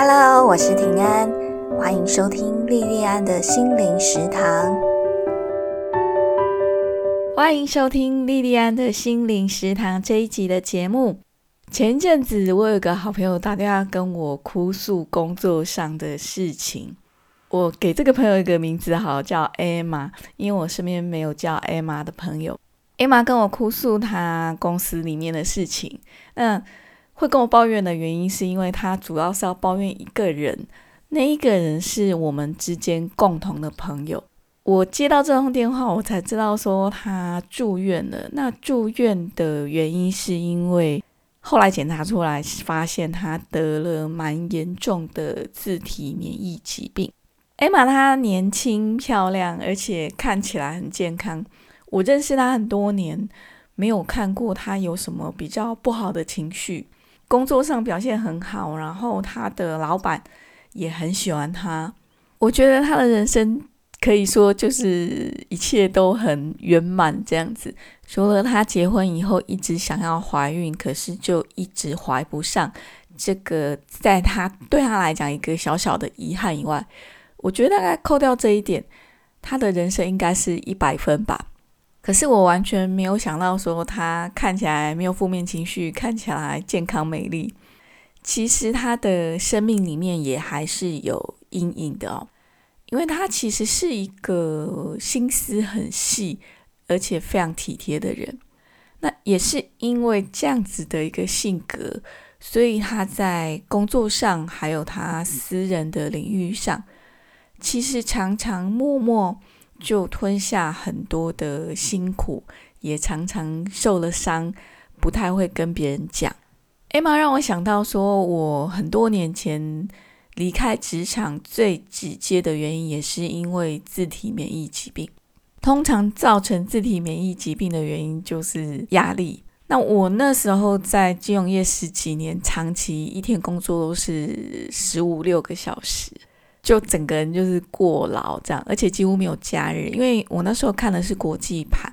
Hello，我是平安，欢迎收听莉莉安的心灵食堂。欢迎收听莉莉安的心灵食堂这一集的节目。前阵子，我有个好朋友打电话跟我哭诉工作上的事情。我给这个朋友一个名字，好叫 Emma，因为我身边没有叫 Emma 的朋友。Emma 跟我哭诉她公司里面的事情。那会跟我抱怨的原因，是因为他主要是要抱怨一个人，那一个人是我们之间共同的朋友。我接到这通电话，我才知道说他住院了。那住院的原因是因为后来检查出来，发现他得了蛮严重的自体免疫疾病。艾玛她年轻漂亮，而且看起来很健康。我认识她很多年，没有看过她有什么比较不好的情绪。工作上表现很好，然后他的老板也很喜欢他。我觉得他的人生可以说就是一切都很圆满这样子。除了他结婚以后一直想要怀孕，可是就一直怀不上，这个在他对他来讲一个小小的遗憾以外，我觉得大概扣掉这一点，他的人生应该是一百分吧。可是我完全没有想到，说他看起来没有负面情绪，看起来健康美丽。其实他的生命里面也还是有阴影的哦，因为他其实是一个心思很细，而且非常体贴的人。那也是因为这样子的一个性格，所以他在工作上，还有他私人的领域上，其实常常默默。就吞下很多的辛苦，也常常受了伤，不太会跟别人讲。艾玛让我想到，说我很多年前离开职场最直接的原因，也是因为自体免疫疾病。通常造成自体免疫疾病的原因就是压力。那我那时候在金融业十几年，长期一天工作都是十五六个小时。就整个人就是过劳这样，而且几乎没有假日，因为我那时候看的是国际盘，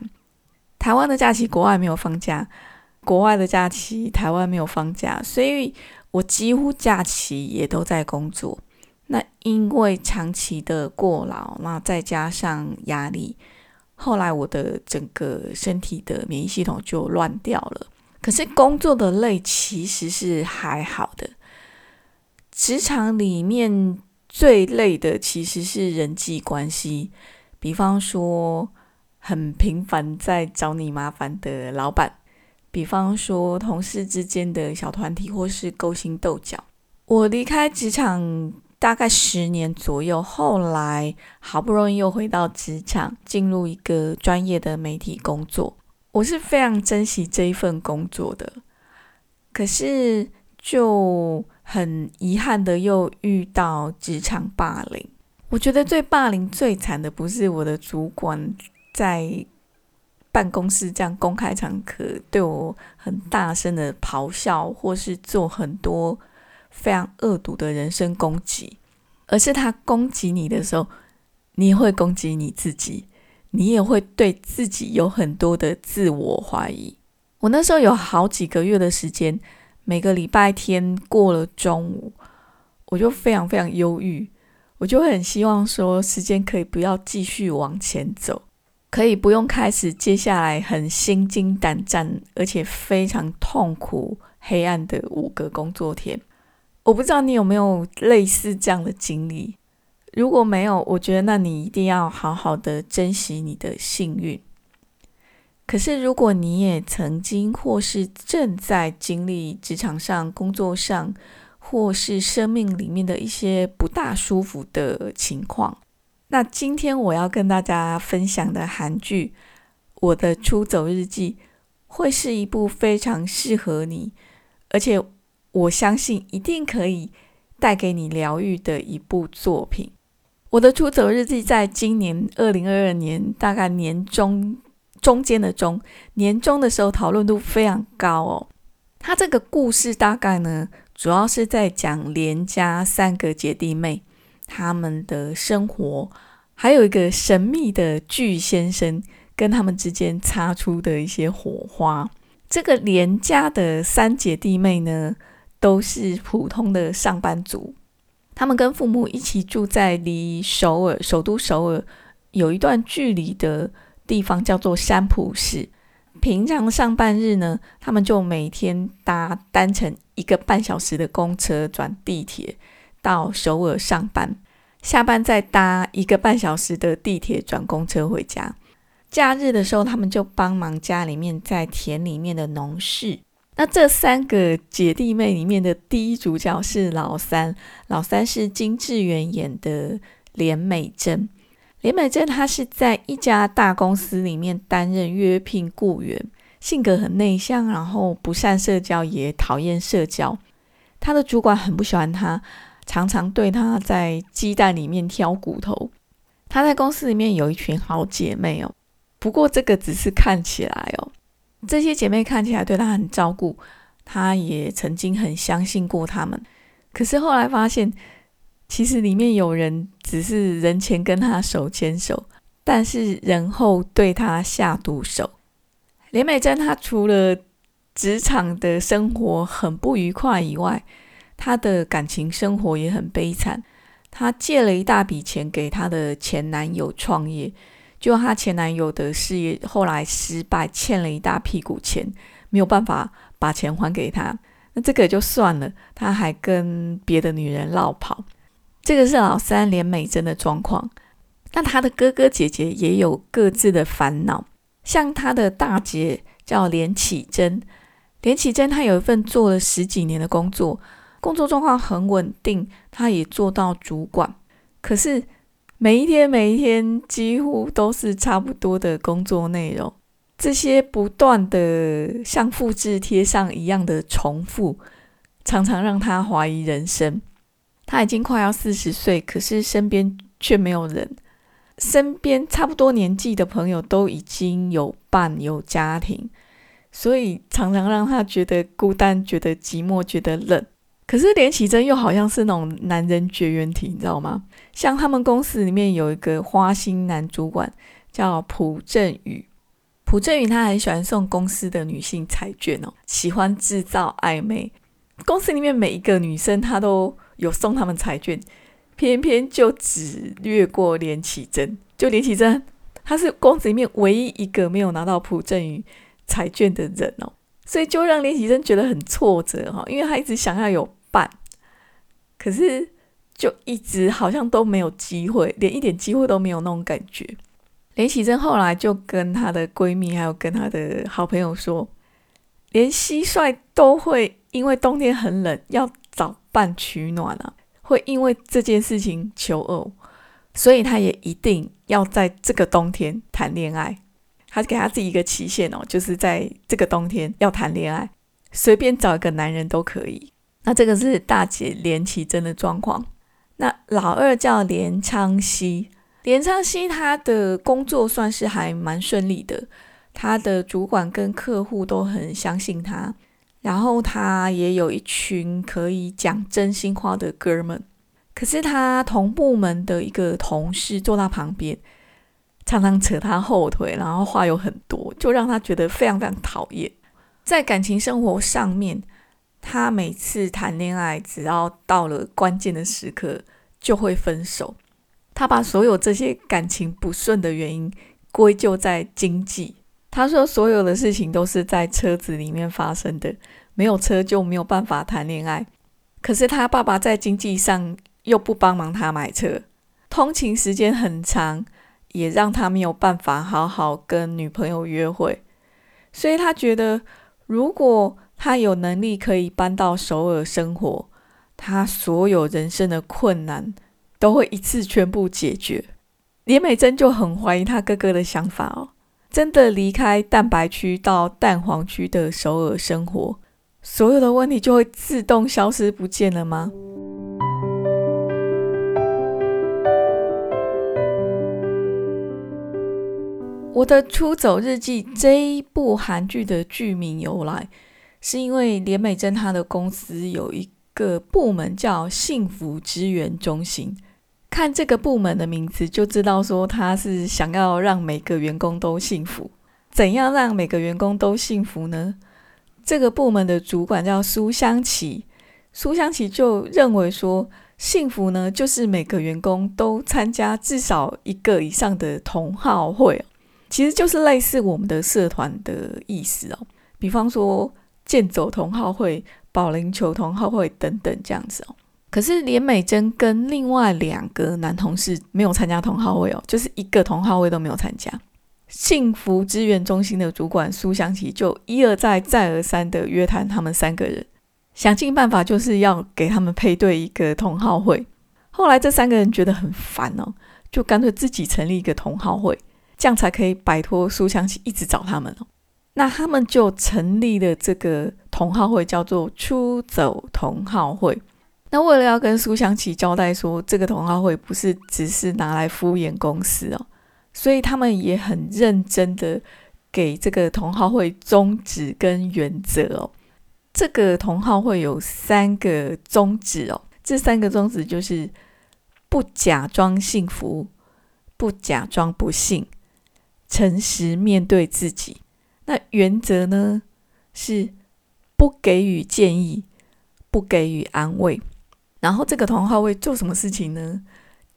台湾的假期国外没有放假，国外的假期台湾没有放假，所以我几乎假期也都在工作。那因为长期的过劳，那再加上压力，后来我的整个身体的免疫系统就乱掉了。可是工作的累其实是还好的，职场里面。最累的其实是人际关系，比方说很频繁在找你麻烦的老板，比方说同事之间的小团体或是勾心斗角。我离开职场大概十年左右，后来好不容易又回到职场，进入一个专业的媒体工作，我是非常珍惜这一份工作的。可是就。很遗憾的，又遇到职场霸凌。我觉得最霸凌最惨的，不是我的主管在办公室这样公开场合对我很大声的咆哮，或是做很多非常恶毒的人身攻击，而是他攻击你的时候，你也会攻击你自己，你也会对自己有很多的自我怀疑。我那时候有好几个月的时间。每个礼拜天过了中午，我就非常非常忧郁，我就很希望说时间可以不要继续往前走，可以不用开始接下来很心惊胆战而且非常痛苦黑暗的五个工作天。我不知道你有没有类似这样的经历，如果没有，我觉得那你一定要好好的珍惜你的幸运。可是，如果你也曾经或是正在经历职场上、工作上，或是生命里面的一些不大舒服的情况，那今天我要跟大家分享的韩剧《我的出走日记》会是一部非常适合你，而且我相信一定可以带给你疗愈的一部作品。《我的出走日记》在今年二零二二年大概年中。中间的中年终的时候，讨论度非常高哦。他这个故事大概呢，主要是在讲连家三个姐弟妹他们的生活，还有一个神秘的巨先生跟他们之间擦出的一些火花。这个连家的三姐弟妹呢，都是普通的上班族，他们跟父母一起住在离首尔首都首尔有一段距离的地方，叫做山浦市。平常上班日呢，他们就每天搭单程一个半小时的公车转地铁到首尔上班，下班再搭一个半小时的地铁转公车回家。假日的时候，他们就帮忙家里面在田里面的农事。那这三个姐弟妹里面的第一主角是老三，老三是金智媛演的连美珍。连美珍她是在一家大公司里面担任约聘雇员，性格很内向，然后不善社交，也讨厌社交。她的主管很不喜欢她，常常对她在鸡蛋里面挑骨头。她在公司里面有一群好姐妹哦，不过这个只是看起来哦。这些姐妹看起来对她很照顾，她也曾经很相信过她们。可是后来发现，其实里面有人只是人前跟她手牵手，但是人后对她下毒手。连美珍她除了职场的生活很不愉快以外，她的感情生活也很悲惨。她借了一大笔钱给她的前男友创业。就她前男友的事业后来失败，欠了一大屁股钱，没有办法把钱还给他。那这个就算了，他还跟别的女人落跑。这个是老三连美珍的状况。那他的哥哥姐姐也有各自的烦恼。像他的大姐叫连启珍，连启珍她有一份做了十几年的工作，工作状况很稳定，她也做到主管。可是。每一天，每一天几乎都是差不多的工作内容，这些不断的像复制贴上一样的重复，常常让他怀疑人生。他已经快要四十岁，可是身边却没有人，身边差不多年纪的朋友都已经有伴有家庭，所以常常让他觉得孤单，觉得寂寞，觉得冷。可是连启真又好像是那种男人绝缘体，你知道吗？像他们公司里面有一个花心男主管叫朴正宇，朴正宇他很喜欢送公司的女性彩券哦，喜欢制造暧昧。公司里面每一个女生他都有送他们彩券，偏偏就只略过连启真，就连启真他是公子里面唯一一个没有拿到朴正宇彩券的人哦。所以就让连启真觉得很挫折哈，因为他一直想要有伴，可是就一直好像都没有机会，连一点机会都没有那种感觉。连启真后来就跟她的闺蜜还有跟她的好朋友说，连蟋蟀都会因为冬天很冷要找伴取暖啊，会因为这件事情求偶，所以他也一定要在这个冬天谈恋爱。他给他自己一个期限哦，就是在这个冬天要谈恋爱，随便找一个男人都可以。那这个是大姐连绮贞的状况。那老二叫连昌熙，连昌熙他的工作算是还蛮顺利的，他的主管跟客户都很相信他，然后他也有一群可以讲真心话的哥们。可是他同部门的一个同事坐他旁边。常常扯他后腿，然后话有很多，就让他觉得非常非常讨厌。在感情生活上面，他每次谈恋爱，只要到了关键的时刻就会分手。他把所有这些感情不顺的原因归咎在经济。他说所有的事情都是在车子里面发生的，没有车就没有办法谈恋爱。可是他爸爸在经济上又不帮忙他买车，通勤时间很长。也让他没有办法好好跟女朋友约会，所以他觉得，如果他有能力可以搬到首尔生活，他所有人生的困难都会一次全部解决。连美珍就很怀疑他哥哥的想法哦，真的离开蛋白区到蛋黄区的首尔生活，所有的问题就会自动消失不见了吗？我的出走日记这一部韩剧的剧名由来，是因为连美珍她的公司有一个部门叫幸福支援中心，看这个部门的名字就知道说他是想要让每个员工都幸福。怎样让每个员工都幸福呢？这个部门的主管叫苏香琪，苏香琪就认为说，幸福呢，就是每个员工都参加至少一个以上的同好会，其实就是类似我们的社团的意思哦。比方说健走同好会、保龄球同好会等等这样子哦。可是连美珍跟另外两个男同事没有参加同好会哦，就是一个同好会都没有参加。幸福资源中心的主管苏祥琪就一而再、再而三的约谈他们三个人，想尽办法就是要给他们配对一个同好会。后来这三个人觉得很烦哦，就干脆自己成立一个同好会，这样才可以摆脱苏祥琪一直找他们哦。那他们就成立了这个同好会，叫做出走同好会。那为了要跟苏湘琪交代说，这个同好会不是只是拿来敷衍公司哦，所以他们也很认真的给这个同好会宗旨跟原则哦。这个同好会有三个宗旨哦，这三个宗旨就是不假装幸福，不假装不幸，诚实面对自己。那原则呢是不给予建议，不给予安慰。然后这个同好会做什么事情呢？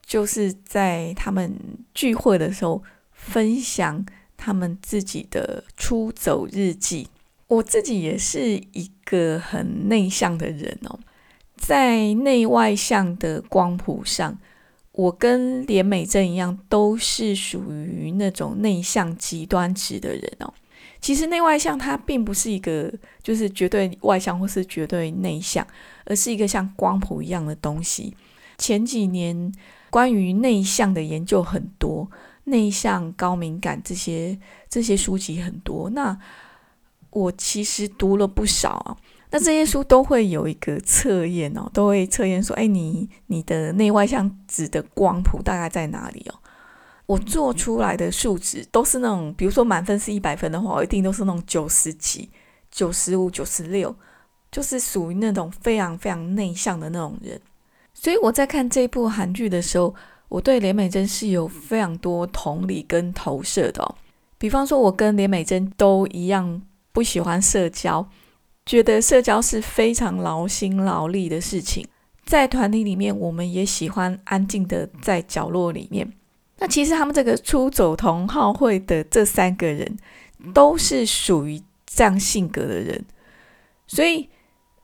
就是在他们聚会的时候分享他们自己的出走日记。我自己也是一个很内向的人哦，在内外向的光谱上，我跟连美珍一样，都是属于那种内向极端值的人哦。其实内外向它并不是一个就是绝对外向或是绝对内向，而是一个像光谱一样的东西。前几年关于内向的研究很多，内向、高敏感这些这些书籍很多。那我其实读了不少啊。那这些书都会有一个测验哦，都会测验说，哎，你你的内外向指的光谱大概在哪里哦？我做出来的数值都是那种，比如说满分是一百分的话，我一定都是那种九十几、九十五、九十六，就是属于那种非常非常内向的那种人。所以我在看这部韩剧的时候，我对连美珍是有非常多同理跟投射的。比方说，我跟连美珍都一样不喜欢社交，觉得社交是非常劳心劳力的事情。在团体里面，我们也喜欢安静的在角落里面。那其实他们这个出走同好会的这三个人，都是属于这样性格的人，所以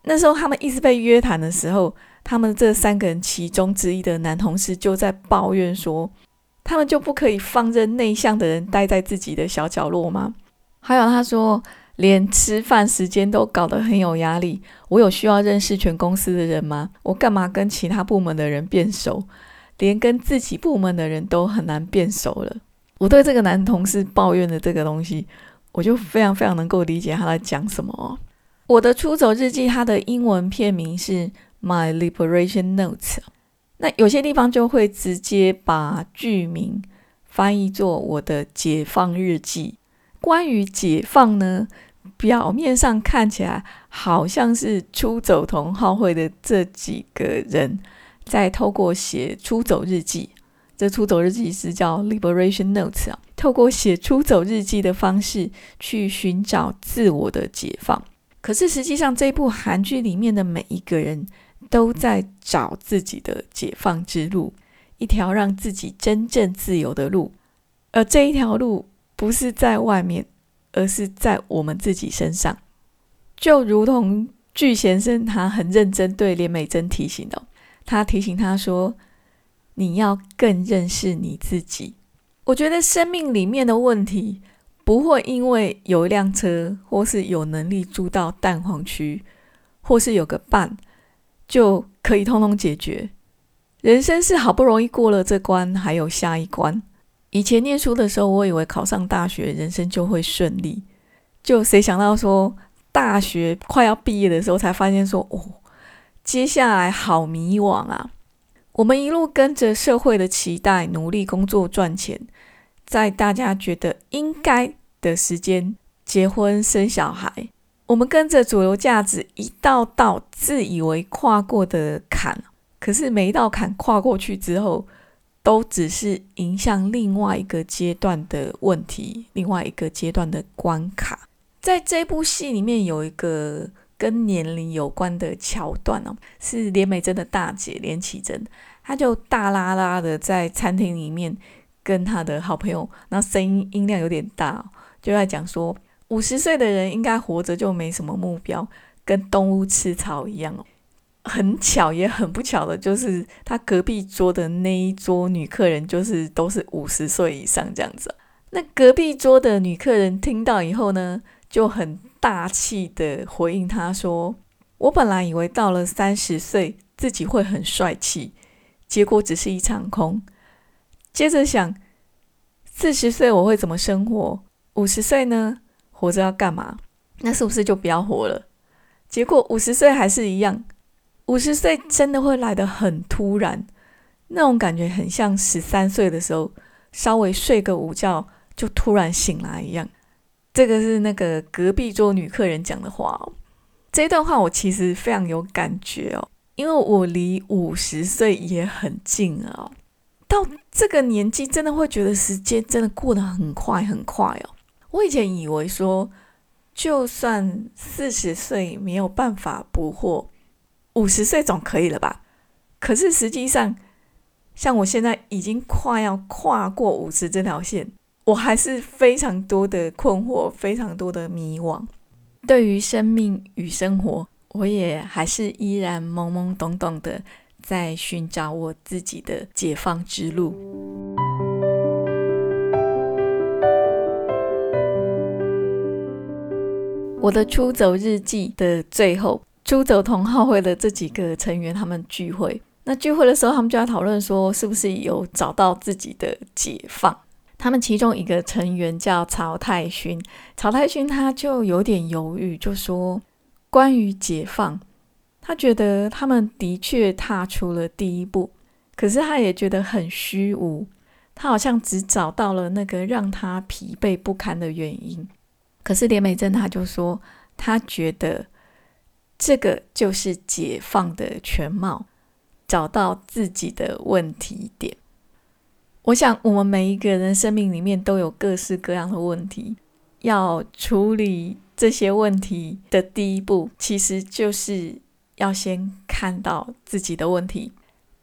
那时候他们一直被约谈的时候，他们这三个人其中之一的男同事就在抱怨说，他们就不可以放任内向的人待在自己的小角落吗？还有他说，连吃饭时间都搞得很有压力，我有需要认识全公司的人吗？我干嘛跟其他部门的人变熟？连跟自己部门的人都很难变熟了。我对这个男同事抱怨的这个东西，我就非常非常能够理解他在讲什么。我的出走日记，它的英文片名是《My Liberation Notes》。那有些地方就会直接把剧名翻译作《我的解放日记》。关于解放呢，表面上看起来好像是出走同好会的这几个人。再透过写出走日记，这出走日记是叫 Liberation Notes 啊。透过写出走日记的方式去寻找自我的解放。可是实际上，这部韩剧里面的每一个人都在找自己的解放之路，一条让自己真正自由的路。而这一条路不是在外面，而是在我们自己身上。就如同具先生他很认真对连美珍提醒的。他提醒他说：“你要更认识你自己。”我觉得生命里面的问题不会因为有一辆车，或是有能力住到蛋黄区，或是有个伴，就可以通通解决。人生是好不容易过了这关，还有下一关。以前念书的时候，我以为考上大学，人生就会顺利。就谁想到说，大学快要毕业的时候，才发现说，哦。接下来好迷惘啊！我们一路跟着社会的期待，努力工作赚钱，在大家觉得应该的时间结婚生小孩。我们跟着主流价值一道道自以为跨过的坎，可是每一道坎跨过去之后，都只是迎向另外一个阶段的问题，另外一个阶段的关卡。在这部戏里面有一个。跟年龄有关的桥段哦，是连美珍的大姐连启珍，她就大拉拉的在餐厅里面跟她的好朋友，那声音音量有点大，就在讲说五十岁的人应该活着就没什么目标，跟动物吃草一样哦。很巧也很不巧的，就是他隔壁桌的那一桌女客人，就是都是五十岁以上这样子。那隔壁桌的女客人听到以后呢，就很大气的回应他说：“我本来以为到了三十岁自己会很帅气，结果只是一场空。接着想，四十岁我会怎么生活？五十岁呢？活着要干嘛？那是不是就不要活了？结果五十岁还是一样。”五十岁真的会来得很突然，那种感觉很像十三岁的时候稍微睡个午觉就突然醒来一样。这个是那个隔壁桌女客人讲的话哦。这段话我其实非常有感觉哦，因为我离五十岁也很近了哦。到这个年纪，真的会觉得时间真的过得很快很快哦。我以前以为说，就算四十岁没有办法不惑。五十岁总可以了吧？可是实际上，像我现在已经快要跨过五十这条线，我还是非常多的困惑，非常多的迷惘。对于生命与生活，我也还是依然懵懵懂懂的，在寻找我自己的解放之路。我的出走日记的最后。出走同好会的这几个成员，他们聚会。那聚会的时候，他们就在讨论说，是不是有找到自己的解放？他们其中一个成员叫曹太勋，曹太勋他就有点犹豫，就说关于解放，他觉得他们的确踏出了第一步，可是他也觉得很虚无，他好像只找到了那个让他疲惫不堪的原因。可是连美珍他就说，他觉得。这个就是解放的全貌，找到自己的问题点。我想，我们每一个人生命里面都有各式各样的问题，要处理这些问题的第一步，其实就是要先看到自己的问题。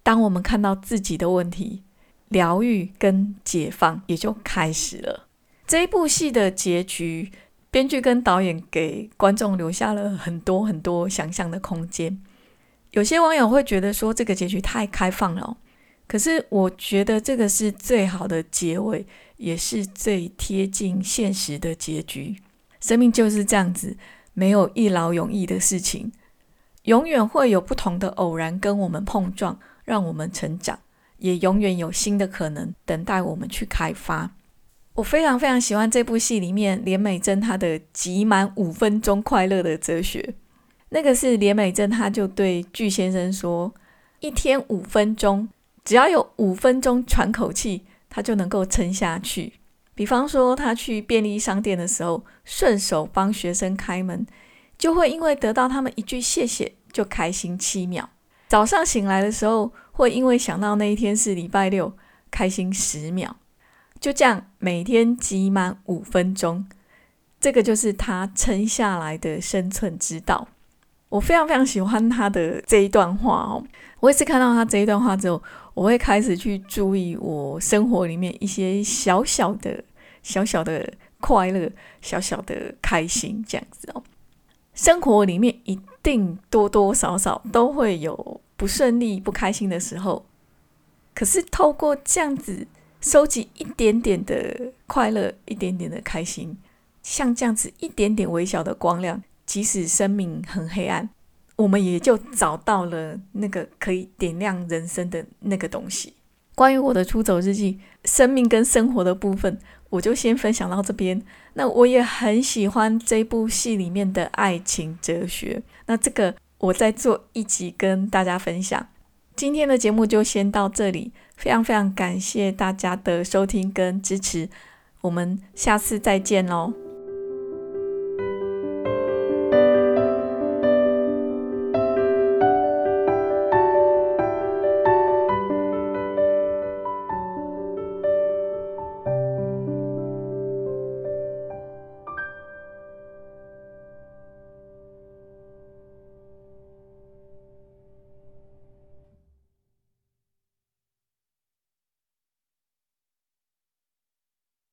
当我们看到自己的问题，疗愈跟解放也就开始了。这一部戏的结局。编剧跟导演给观众留下了很多很多想象的空间。有些网友会觉得说这个结局太开放了，可是我觉得这个是最好的结尾，也是最贴近现实的结局。生命就是这样子，没有一劳永逸的事情，永远会有不同的偶然跟我们碰撞，让我们成长，也永远有新的可能等待我们去开发。我非常非常喜欢这部戏里面连美珍她的集满五分钟快乐的哲学。那个是连美珍，她就对巨先生说：“一天五分钟，只要有五分钟喘口气，他就能够撑下去。比方说，他去便利商店的时候，顺手帮学生开门，就会因为得到他们一句谢谢，就开心七秒。早上醒来的时候，会因为想到那一天是礼拜六，开心十秒。”就这样，每天挤满五分钟，这个就是他撑下来的生存之道。我非常非常喜欢他的这一段话哦。我也是看到他这一段话之后，我会开始去注意我生活里面一些小小的、小小的快乐、小小的开心，这样子哦。生活里面一定多多少少都会有不顺利、不开心的时候，可是透过这样子。收集一点点的快乐，一点点的开心，像这样子一点点微小的光亮，即使生命很黑暗，我们也就找到了那个可以点亮人生的那个东西。关于我的出走日记，生命跟生活的部分，我就先分享到这边。那我也很喜欢这部戏里面的爱情哲学，那这个我再做一集跟大家分享。今天的节目就先到这里。非常非常感谢大家的收听跟支持，我们下次再见喽。